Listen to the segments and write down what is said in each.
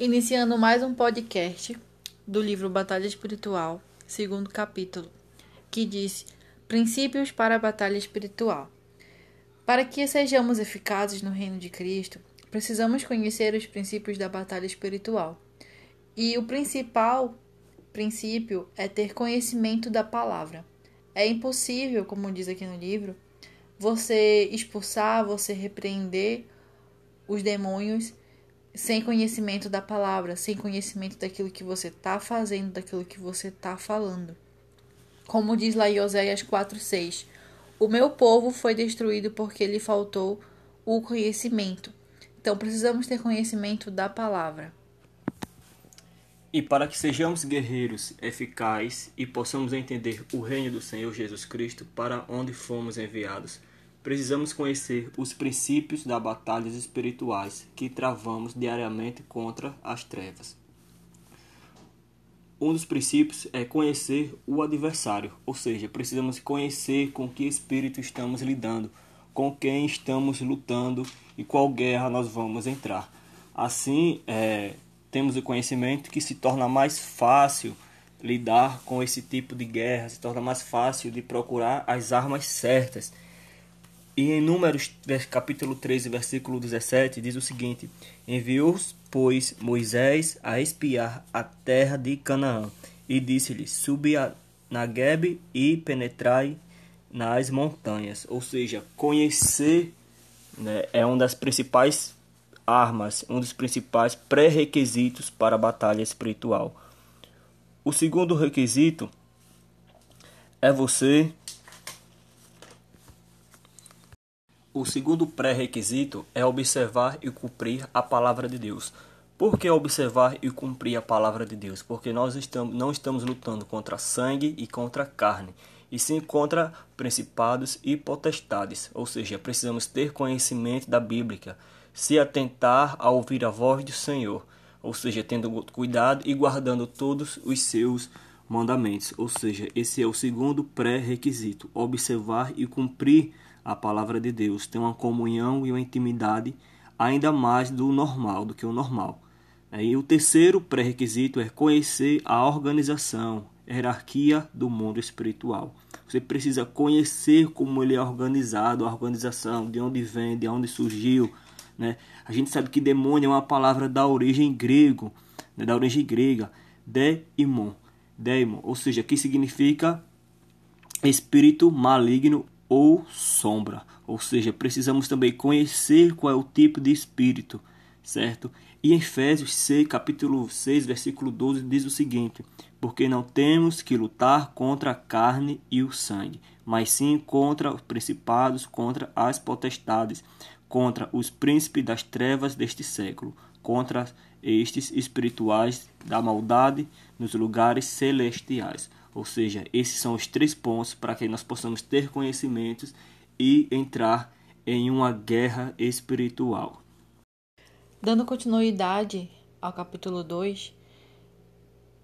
Iniciando mais um podcast do livro Batalha Espiritual, segundo capítulo, que diz Princípios para a Batalha Espiritual. Para que sejamos eficazes no reino de Cristo, precisamos conhecer os princípios da batalha espiritual. E o principal princípio é ter conhecimento da palavra. É impossível, como diz aqui no livro, você expulsar, você repreender os demônios sem conhecimento da palavra, sem conhecimento daquilo que você está fazendo, daquilo que você está falando. Como diz lá em Oséias 4,6: O meu povo foi destruído porque lhe faltou o conhecimento. Então precisamos ter conhecimento da palavra. E para que sejamos guerreiros eficazes e possamos entender o reino do Senhor Jesus Cristo para onde fomos enviados, precisamos conhecer os princípios das batalhas espirituais que travamos diariamente contra as trevas. Um dos princípios é conhecer o adversário, ou seja, precisamos conhecer com que espírito estamos lidando, com quem estamos lutando e qual guerra nós vamos entrar. Assim, é, temos o conhecimento que se torna mais fácil lidar com esse tipo de guerra, se torna mais fácil de procurar as armas certas e em Números, capítulo 13, versículo 17, diz o seguinte: Enviou, pois, Moisés a espiar a terra de Canaã, e disse-lhe: Subi a Nagueb e penetrai nas montanhas. Ou seja, conhecer né, é uma das principais armas, um dos principais pré-requisitos para a batalha espiritual. O segundo requisito é você O segundo pré-requisito é observar e cumprir a palavra de Deus. Por que observar e cumprir a palavra de Deus? Porque nós estamos, não estamos lutando contra sangue e contra carne, e sim contra principados e potestades. Ou seja, precisamos ter conhecimento da Bíblia, se atentar a ouvir a voz do Senhor, ou seja, tendo cuidado e guardando todos os seus mandamentos. Ou seja, esse é o segundo pré-requisito: observar e cumprir a palavra de Deus, tem uma comunhão e uma intimidade ainda mais do normal, do que o normal. E o terceiro pré-requisito é conhecer a organização, a hierarquia do mundo espiritual. Você precisa conhecer como ele é organizado, a organização, de onde vem, de onde surgiu. Né? A gente sabe que demônio é uma palavra da origem grego, né? da origem grega, deimon, deimon, ou seja, que significa espírito maligno ou sombra. Ou seja, precisamos também conhecer qual é o tipo de espírito, certo? E em Efésios 6, capítulo 6, versículo 12 diz o seguinte: Porque não temos que lutar contra a carne e o sangue, mas sim contra os principados, contra as potestades, contra os príncipes das trevas deste século, contra estes espirituais da maldade nos lugares celestiais. Ou seja, esses são os três pontos para que nós possamos ter conhecimentos e entrar em uma guerra espiritual. Dando continuidade ao capítulo 2,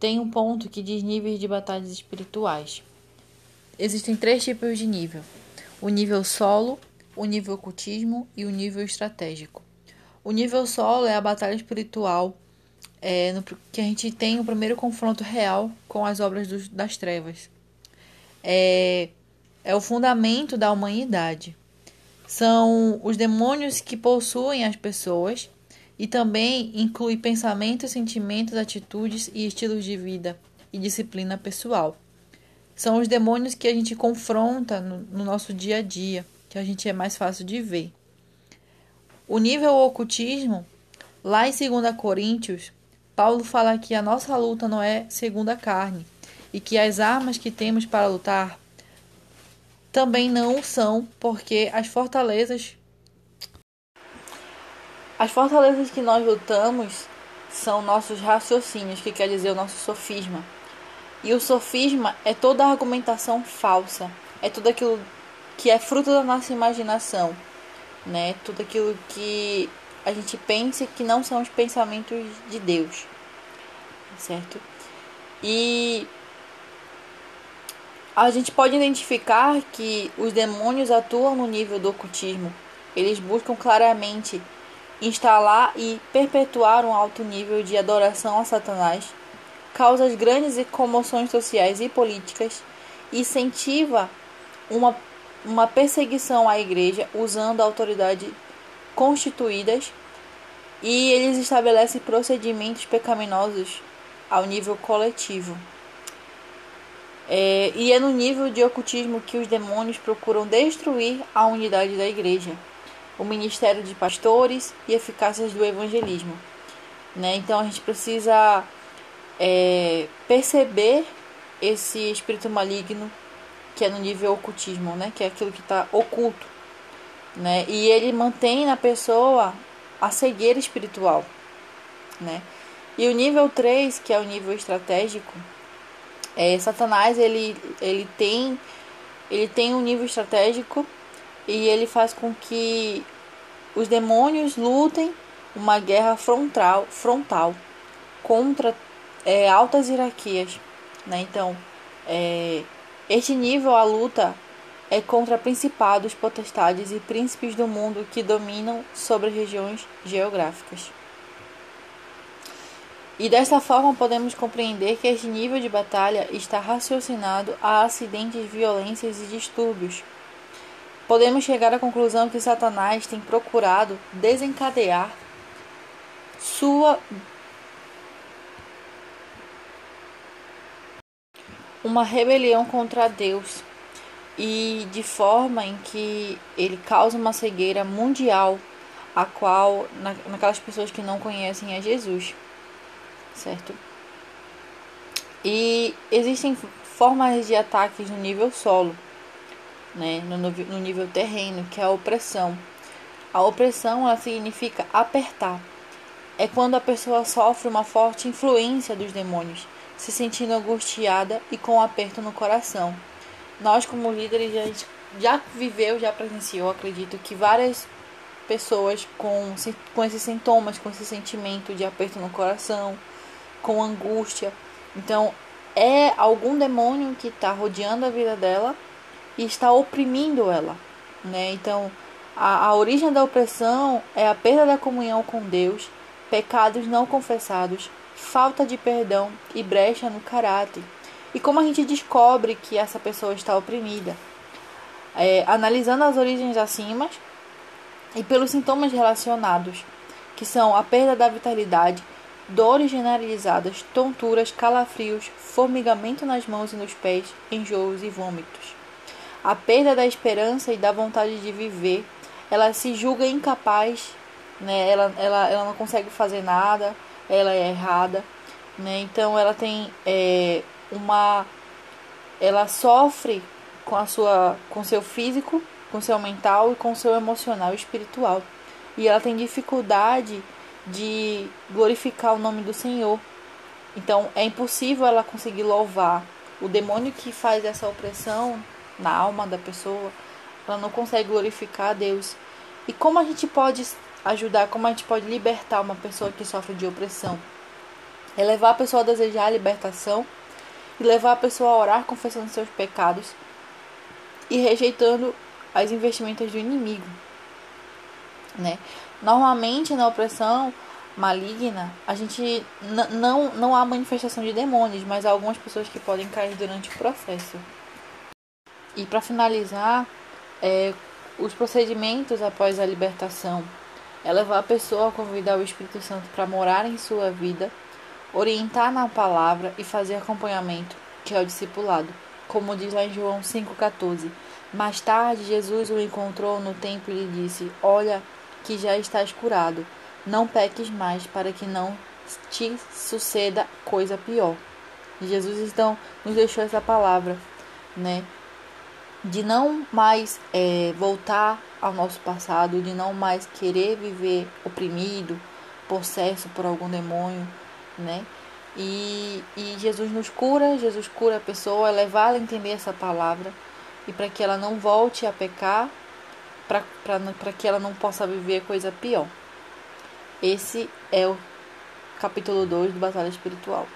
tem um ponto que diz níveis de batalhas espirituais. Existem três tipos de nível: o nível solo, o nível ocultismo e o nível estratégico. O nível solo é a batalha espiritual é, no, que a gente tem o primeiro confronto real com as obras das trevas. É, é o fundamento da humanidade. São os demônios que possuem as pessoas e também inclui pensamentos, sentimentos, atitudes e estilos de vida e disciplina pessoal. São os demônios que a gente confronta no, no nosso dia a dia, que a gente é mais fácil de ver. O nível ocultismo, lá em 2 Coríntios, Paulo fala que a nossa luta não é segundo a carne e que as armas que temos para lutar também não são, porque as fortalezas as fortalezas que nós lutamos são nossos raciocínios, que quer dizer o nosso sofisma. E o sofisma é toda a argumentação falsa, é tudo aquilo que é fruto da nossa imaginação, né? Tudo aquilo que a gente pense que não são os pensamentos de Deus, certo? E a gente pode identificar que os demônios atuam no nível do ocultismo. Eles buscam claramente instalar e perpetuar um alto nível de adoração a Satanás, causa grandes comoções sociais e políticas, incentiva uma, uma perseguição à igreja usando a autoridade constituídas e eles estabelecem procedimentos pecaminosos ao nível coletivo. É, e é no nível de ocultismo que os demônios procuram destruir a unidade da igreja, o ministério de pastores e eficácias do evangelismo. Né? Então a gente precisa é, perceber esse espírito maligno que é no nível ocultismo, né? que é aquilo que está oculto. Né? E ele mantém na pessoa a cegueira espiritual. Né? E o nível 3, que é o nível estratégico, é, Satanás ele, ele tem ele tem um nível estratégico e ele faz com que os demônios lutem uma guerra frontal, frontal contra é, altas hierarquias. Né? Então, é, este nível, a luta é contra principados, potestades e príncipes do mundo que dominam sobre regiões geográficas. E dessa forma podemos compreender que este nível de batalha está raciocinado a acidentes, violências e distúrbios. Podemos chegar à conclusão que Satanás tem procurado desencadear sua uma rebelião contra Deus e de forma em que ele causa uma cegueira mundial a qual na, naquelas pessoas que não conhecem a Jesus certo? E existem formas de ataques no nível solo, né? no, no nível terreno, que é a opressão. A opressão ela significa apertar. É quando a pessoa sofre uma forte influência dos demônios, se sentindo angustiada e com um aperto no coração. Nós, como líderes, já, já viveu, já presenciou, acredito que várias pessoas com, com esses sintomas, com esse sentimento de aperto no coração, com angústia. Então, é algum demônio que está rodeando a vida dela e está oprimindo ela, né? Então, a, a origem da opressão é a perda da comunhão com Deus, pecados não confessados, falta de perdão e brecha no caráter. E como a gente descobre que essa pessoa está oprimida? É, analisando as origens acima e pelos sintomas relacionados, que são a perda da vitalidade, dores generalizadas, tonturas, calafrios, formigamento nas mãos e nos pés, enjoos e vômitos. A perda da esperança e da vontade de viver, ela se julga incapaz, né? ela, ela, ela não consegue fazer nada, ela é errada, né? então ela tem é, uma. Ela sofre com a sua com seu físico, com seu mental e com seu emocional e espiritual. E ela tem dificuldade de glorificar o nome do Senhor. Então é impossível ela conseguir louvar. O demônio que faz essa opressão na alma da pessoa, ela não consegue glorificar a Deus. E como a gente pode ajudar, como a gente pode libertar uma pessoa que sofre de opressão? É levar a pessoa a desejar a libertação e levar a pessoa a orar confessando seus pecados e rejeitando as investimentos do inimigo, né? Normalmente na opressão maligna, a gente não, não há manifestação de demônios, mas há algumas pessoas que podem cair durante o processo. E para finalizar, é, os procedimentos após a libertação é levar a pessoa a convidar o Espírito Santo para morar em sua vida, orientar na palavra e fazer acompanhamento, que é o discipulado, como diz lá em João 5,14. Mais tarde, Jesus o encontrou no templo e lhe disse: Olha, que já estás curado. Não peques mais, para que não te suceda coisa pior. Jesus então nos deixou essa palavra, né? De não mais é, voltar ao nosso passado, de não mais querer viver oprimido, possesso por algum demônio, né? E, e Jesus nos cura, Jesus cura a pessoa, é levá-la a entender essa palavra e para que ela não volte a pecar para que ela não possa viver coisa pior. Esse é o capítulo 2 do Batalha Espiritual.